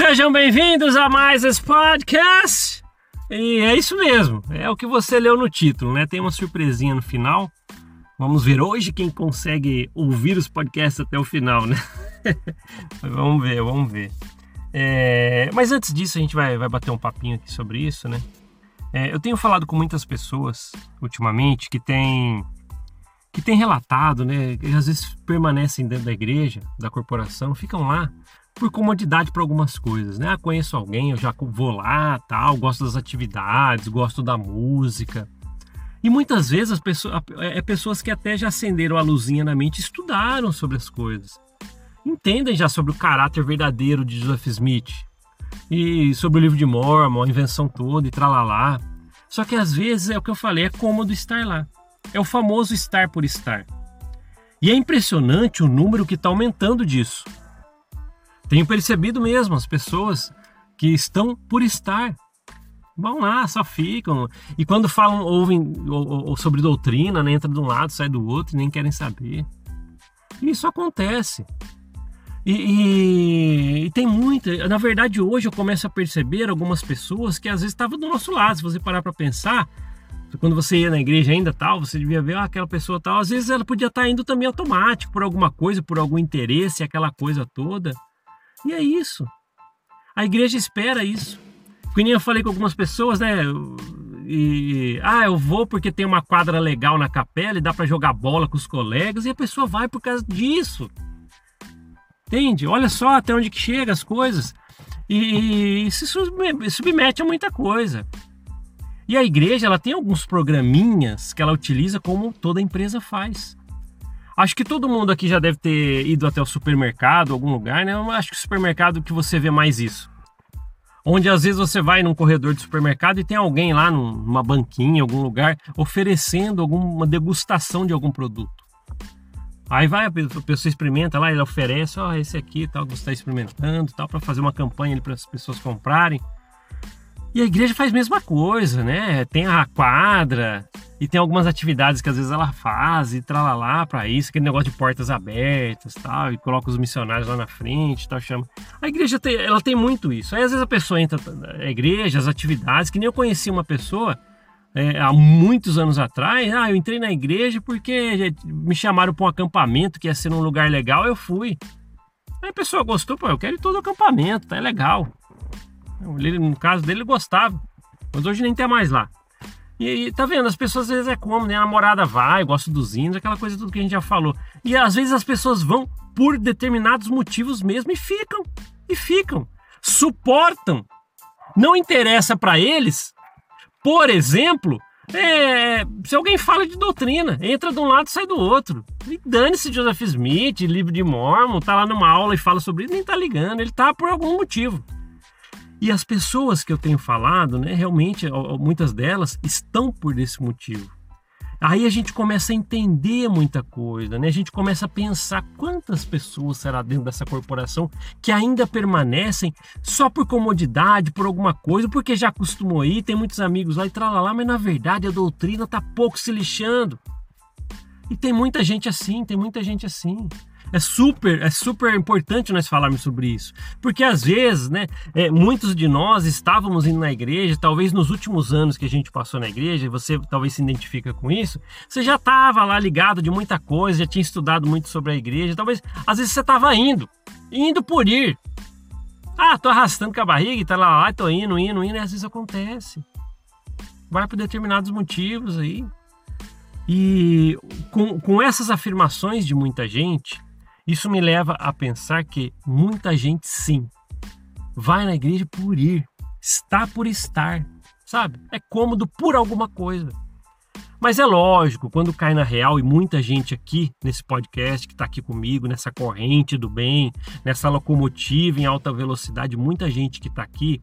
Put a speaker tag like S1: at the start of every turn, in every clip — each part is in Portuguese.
S1: Sejam bem-vindos a mais esse podcast. E é isso mesmo, é o que você leu no título, né? Tem uma surpresinha no final. Vamos ver hoje quem consegue ouvir os podcasts até o final, né? vamos ver, vamos ver. É... Mas antes disso, a gente vai, vai bater um papinho aqui sobre isso, né? É, eu tenho falado com muitas pessoas ultimamente que têm que tem relatado, né? Que às vezes permanecem dentro da igreja, da corporação, ficam lá por comodidade para algumas coisas, né? Ah, conheço alguém, eu já vou lá, tal, gosto das atividades, gosto da música. E muitas vezes as pessoas, é, é pessoas que até já acenderam a luzinha na mente, estudaram sobre as coisas, entendem já sobre o caráter verdadeiro de Joseph Smith e sobre o livro de Mormon, a invenção toda e tralalá. Só que às vezes é o que eu falei, é cômodo estar lá. É o famoso estar por estar. E é impressionante o número que está aumentando disso. Tenho percebido mesmo as pessoas que estão por estar. Vão lá, só ficam. E quando falam, ouvem ou, ou sobre doutrina, né, entra de um lado, sai do outro e nem querem saber. E isso acontece. E, e, e, tem muita. Na verdade, hoje eu começo a perceber algumas pessoas que às vezes estavam do nosso lado. Se você parar para pensar, quando você ia na igreja ainda tal, você devia ver ah, aquela pessoa tal. Às vezes ela podia estar indo também automático por alguma coisa, por algum interesse, aquela coisa toda. E é isso. A igreja espera isso. Porque nem eu falei com algumas pessoas, né? E, ah, eu vou porque tem uma quadra legal na capela e dá para jogar bola com os colegas, e a pessoa vai por causa disso. Entende? Olha só até onde que chega as coisas. E, e se submete a muita coisa. E a igreja, ela tem alguns programinhas que ela utiliza como toda empresa faz. Acho que todo mundo aqui já deve ter ido até o supermercado, algum lugar, né? Eu acho que o supermercado que você vê mais isso. Onde às vezes você vai num corredor de supermercado e tem alguém lá numa banquinha, algum lugar, oferecendo alguma degustação de algum produto. Aí vai, a pessoa experimenta lá, ele oferece, ó, oh, esse aqui, tal, que você está experimentando, tal, para fazer uma campanha para as pessoas comprarem. E a igreja faz a mesma coisa, né? Tem a quadra, e tem algumas atividades que às vezes ela faz e tralalá para isso, aquele negócio de portas abertas tal, e coloca os missionários lá na frente tal, chama. A igreja tem, ela tem muito isso. Aí às vezes a pessoa entra na igreja, as atividades, que nem eu conheci uma pessoa é, há muitos anos atrás. Ah, eu entrei na igreja porque me chamaram para um acampamento que ia ser num lugar legal, eu fui. Aí a pessoa gostou, pô, eu quero ir todo acampamento, tá é legal. No caso dele, ele gostava. Mas hoje nem tem mais lá. E, tá vendo, as pessoas às vezes é como, né? A namorada vai, gosta dos índios, aquela coisa tudo que a gente já falou. E às vezes as pessoas vão por determinados motivos mesmo e ficam. E ficam. Suportam. Não interessa para eles, por exemplo, é, se alguém fala de doutrina, entra de um lado e sai do outro. E dane-se Joseph Smith, livro de Mormon, tá lá numa aula e fala sobre isso, nem tá ligando, ele tá por algum motivo. E as pessoas que eu tenho falado, né, realmente, muitas delas estão por esse motivo. Aí a gente começa a entender muita coisa, né? A gente começa a pensar quantas pessoas será dentro dessa corporação que ainda permanecem só por comodidade, por alguma coisa, porque já acostumou aí, tem muitos amigos lá e tralalá, mas na verdade a doutrina tá pouco se lixando. E tem muita gente assim, tem muita gente assim. É super, é super importante nós falarmos sobre isso, porque às vezes, né, é, muitos de nós estávamos indo na igreja, talvez nos últimos anos que a gente passou na igreja, você talvez se identifica com isso, você já estava lá ligado de muita coisa, já tinha estudado muito sobre a igreja, talvez, às vezes você estava indo, indo por ir. Ah, tô arrastando com a barriga tá lá, ah, tô indo, indo, indo, e às vezes acontece. Vai por determinados motivos aí. E com, com essas afirmações de muita gente, isso me leva a pensar que muita gente sim vai na igreja por ir, está por estar, sabe? É cômodo por alguma coisa. Mas é lógico, quando cai na real, e muita gente aqui nesse podcast que está aqui comigo, nessa corrente do bem, nessa locomotiva em alta velocidade, muita gente que está aqui,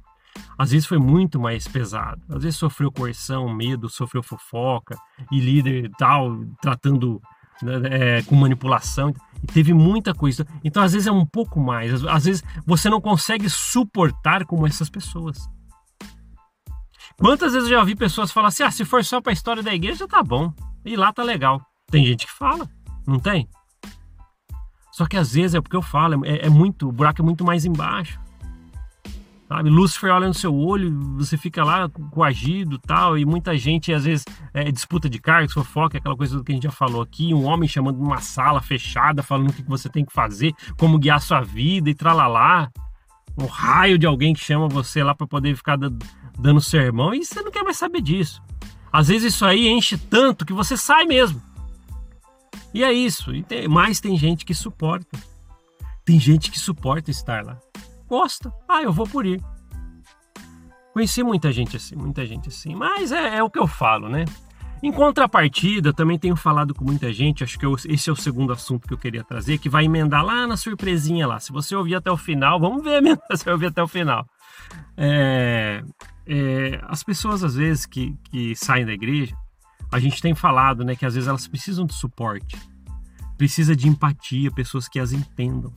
S1: às vezes foi muito mais pesado. Às vezes sofreu coerção, medo, sofreu fofoca, e líder tal, tratando né, é, com manipulação. Teve muita coisa. Então, às vezes, é um pouco mais. Às vezes, você não consegue suportar como essas pessoas. Quantas vezes eu já vi pessoas falar assim: ah, se for só para a história da igreja, tá bom. E lá tá legal. Tem gente que fala, não tem? Só que às vezes é porque eu falo, é, é muito, o buraco é muito mais embaixo. Sabe? Lúcifer olha no seu olho, você fica lá coagido tal, e muita gente às vezes é, disputa de cargos, fofoca, aquela coisa que a gente já falou aqui, um homem chamando uma sala fechada, falando o que você tem que fazer, como guiar sua vida e tralalá. Um raio de alguém que chama você lá para poder ficar dando sermão e você não quer mais saber disso. Às vezes isso aí enche tanto que você sai mesmo. E é isso. E tem, mas tem gente que suporta. Tem gente que suporta estar lá. Gosta. Ah, eu vou por ir. Conheci muita gente assim, muita gente assim. Mas é, é o que eu falo, né? Em contrapartida, também tenho falado com muita gente, acho que eu, esse é o segundo assunto que eu queria trazer, que vai emendar lá na surpresinha lá. Se você ouvir até o final, vamos ver mesmo se você ouvir até o final. É, é, as pessoas, às vezes, que, que saem da igreja, a gente tem falado, né, que às vezes elas precisam de suporte, precisa de empatia, pessoas que as entendam.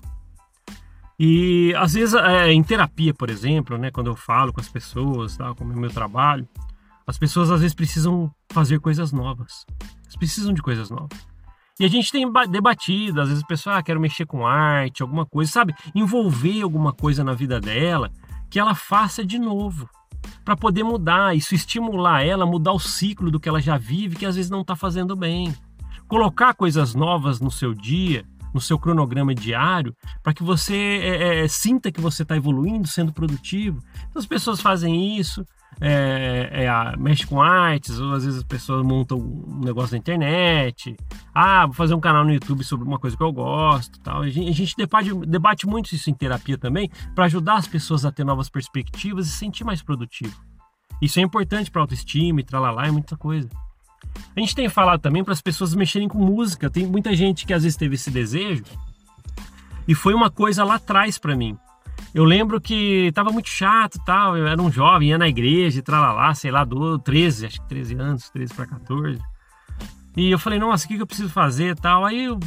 S1: E às vezes é, em terapia, por exemplo, né, quando eu falo com as pessoas, tá, como é o meu trabalho, as pessoas às vezes precisam fazer coisas novas. Elas precisam de coisas novas. E a gente tem debatido, às vezes a pessoa ah, quer mexer com arte, alguma coisa, sabe? Envolver alguma coisa na vida dela que ela faça de novo para poder mudar, isso estimular ela mudar o ciclo do que ela já vive, que às vezes não está fazendo bem. Colocar coisas novas no seu dia, no seu cronograma diário, para que você é, é, sinta que você está evoluindo, sendo produtivo. Então as pessoas fazem isso, é, é, mexe com artes, ou às vezes as pessoas montam um negócio na internet. Ah, vou fazer um canal no YouTube sobre uma coisa que eu gosto. Tal. A gente, a gente debate, debate muito isso em terapia também, para ajudar as pessoas a ter novas perspectivas e se sentir mais produtivo. Isso é importante para autoestima e tralalá e muita coisa. A gente tem falado também para as pessoas mexerem com música. Tem muita gente que às vezes teve esse desejo e foi uma coisa lá atrás para mim. Eu lembro que tava muito chato tal. Eu era um jovem, ia na igreja tralalá, sei lá, do 13, acho que 13 anos, 13 para 14. E eu falei, nossa, o que, eu preciso fazer tal? Aí eu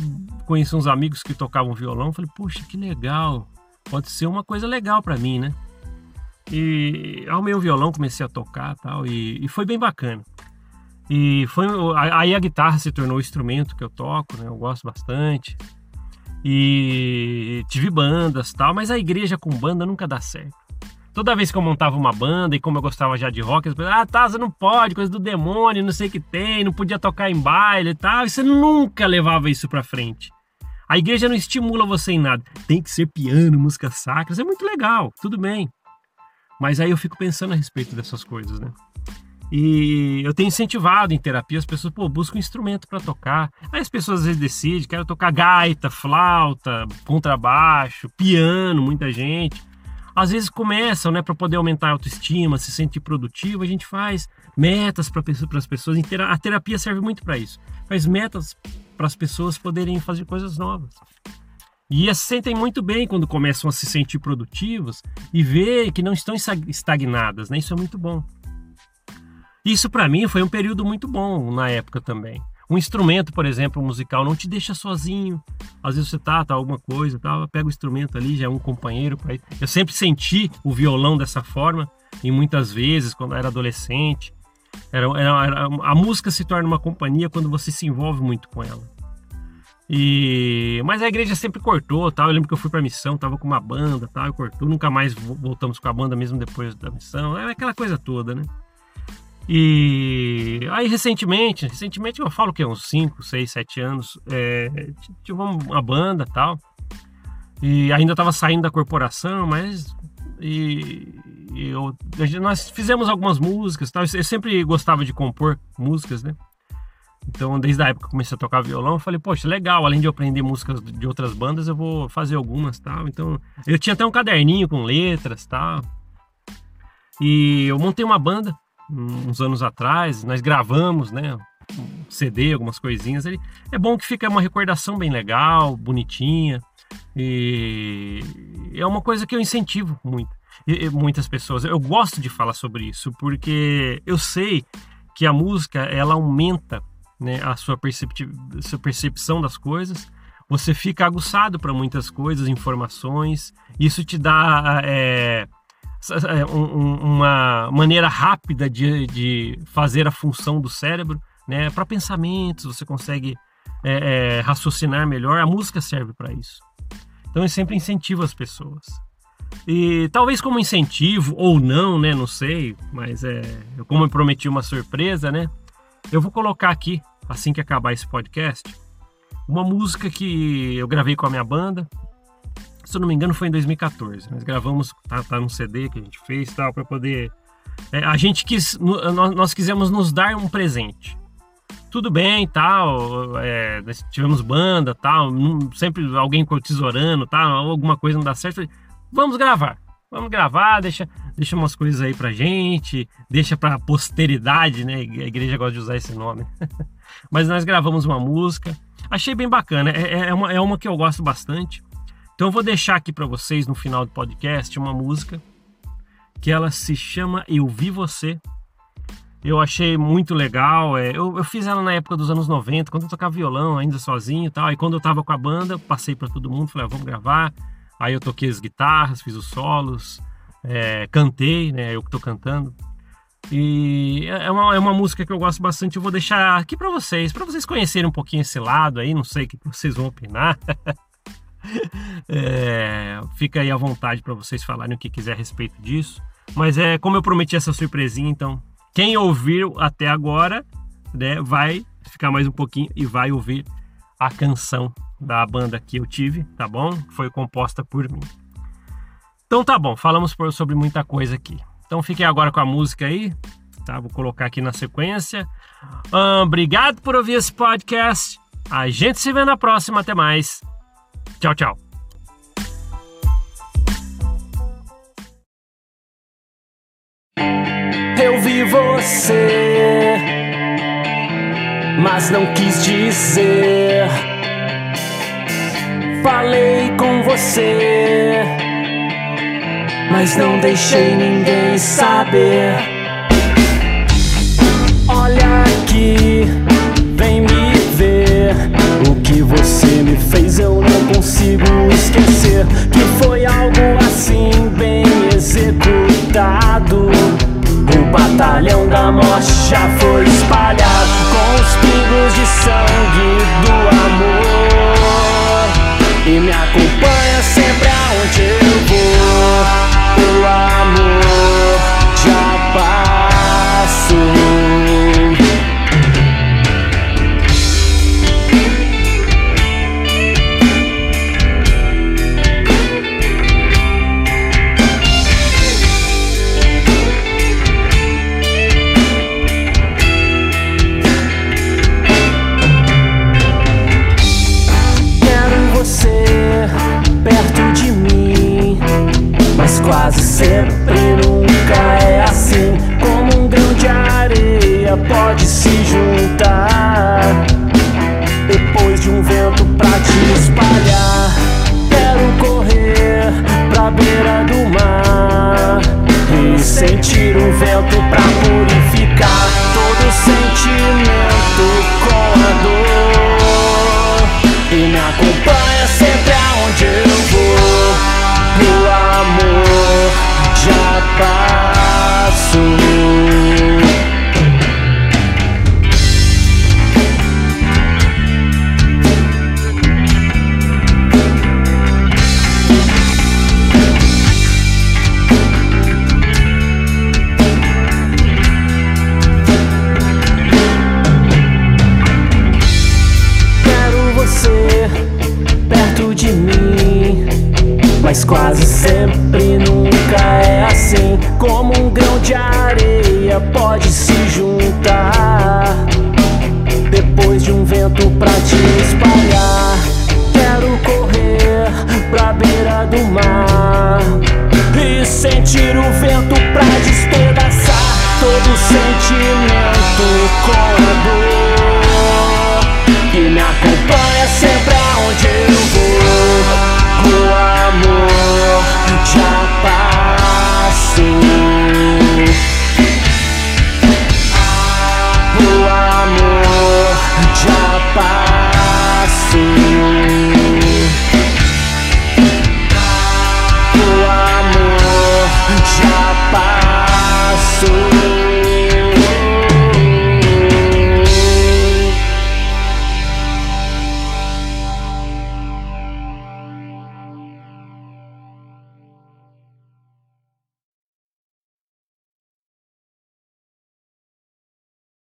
S1: conheci uns amigos que tocavam violão. Falei, puxa, que legal. Pode ser uma coisa legal para mim, né? E arrumei o violão, comecei a tocar tal. E, e foi bem bacana. E foi aí a guitarra se tornou o instrumento que eu toco, né? Eu gosto bastante e tive bandas tal, mas a igreja com banda nunca dá certo. Toda vez que eu montava uma banda e como eu gostava já de rock, as pessoas, ah, tá, você não pode, coisa do demônio, não sei o que tem, não podia tocar em baile e tal, e você nunca levava isso pra frente. A igreja não estimula você em nada. Tem que ser piano, música sacra, é muito legal, tudo bem. Mas aí eu fico pensando a respeito dessas coisas, né? E eu tenho incentivado em terapia as pessoas, pô, busca um instrumento para tocar. Aí as pessoas às vezes decidem, quero tocar gaita, flauta, contrabaixo, piano, muita gente. Às vezes começam, né, para poder aumentar a autoestima, se sentir produtivo, a gente faz metas para as pessoas. A terapia serve muito para isso. Faz metas para as pessoas poderem fazer coisas novas. E se sentem muito bem quando começam a se sentir produtivos e ver que não estão estagnadas, né? Isso é muito bom. Isso para mim foi um período muito bom na época também. Um instrumento, por exemplo, musical, não te deixa sozinho. Às vezes você tá, tá alguma coisa, tá, pega o instrumento ali, já é um companheiro para Eu sempre senti o violão dessa forma, e muitas vezes, quando eu era adolescente. Era, era, era, a música se torna uma companhia quando você se envolve muito com ela. E mas a igreja sempre cortou, tal. Eu lembro que eu fui para missão, tava com uma banda, tal, cortou, nunca mais voltamos com a banda mesmo depois da missão. É aquela coisa toda, né? E aí recentemente, recentemente eu falo que uns 5, 6, 7 anos, é, tive uma banda tal. E ainda estava saindo da corporação, mas e, e eu, nós fizemos algumas músicas tal. Eu sempre gostava de compor músicas, né? Então, desde a época que comecei a tocar violão, eu falei, poxa, legal, além de eu aprender músicas de outras bandas, eu vou fazer algumas tal. Então, eu tinha até um caderninho com letras tal. E eu montei uma banda uns anos atrás, nós gravamos, né? Um CD, algumas coisinhas ali. É bom que fica uma recordação bem legal, bonitinha. E é uma coisa que eu incentivo muito. E, muitas pessoas. Eu gosto de falar sobre isso, porque eu sei que a música ela aumenta né, a sua, sua percepção das coisas. Você fica aguçado para muitas coisas, informações. Isso te dá é, uma maneira rápida de, de fazer a função do cérebro, né? Para pensamentos, você consegue é, é, raciocinar melhor. A música serve para isso. Então eu sempre incentivo as pessoas. E talvez como incentivo ou não, né? Não sei, mas é, como eu prometi uma surpresa, né? Eu vou colocar aqui, assim que acabar esse podcast, uma música que eu gravei com a minha banda. Se eu não me engano, foi em 2014. Nós gravamos, tá, tá no CD que a gente fez tal, para poder. É, a gente quis, nós, nós quisemos nos dar um presente tudo bem tal, é, tivemos banda tal, sempre alguém tesourando tal, alguma coisa não dá certo. Vamos gravar, vamos gravar, deixa, deixa umas coisas aí pra gente, deixa pra posteridade, né? A igreja gosta de usar esse nome. Mas nós gravamos uma música, achei bem bacana, é, é, é, uma, é uma que eu gosto bastante. Então eu vou deixar aqui para vocês no final do podcast uma música que ela se chama Eu Vi Você, eu achei muito legal. É, eu, eu, fiz ela na época dos anos 90, quando eu tocava violão ainda sozinho e tal. E quando eu tava com a banda, passei para todo mundo, falei, ah, vamos gravar. Aí eu toquei as guitarras, fiz os solos, é, cantei, né? Eu que tô cantando. E é uma, é uma música que eu gosto bastante. Eu vou deixar aqui para vocês, para vocês conhecerem um pouquinho esse lado aí. Não sei o que vocês vão opinar. é, fica aí à vontade para vocês falarem o que quiser a respeito disso. Mas é como eu prometi essa surpresinha, então quem ouviu até agora, né, vai ficar mais um pouquinho e vai ouvir a canção da banda que eu tive, tá bom? Foi composta por mim. Então tá bom, falamos sobre muita coisa aqui. Então fiquem agora com a música aí, tá? Vou colocar aqui na sequência. Um, obrigado por ouvir esse podcast. A gente se vê na próxima. Até mais. Tchau, tchau.
S2: vi você, mas não quis dizer. Falei com você, mas não deixei ninguém saber. Olha aqui, que você me fez eu não consigo esquecer. Que foi algo assim bem executado. O batalhão da morte já foi do mar. E sentir o vento pra despedaçar todo sentimento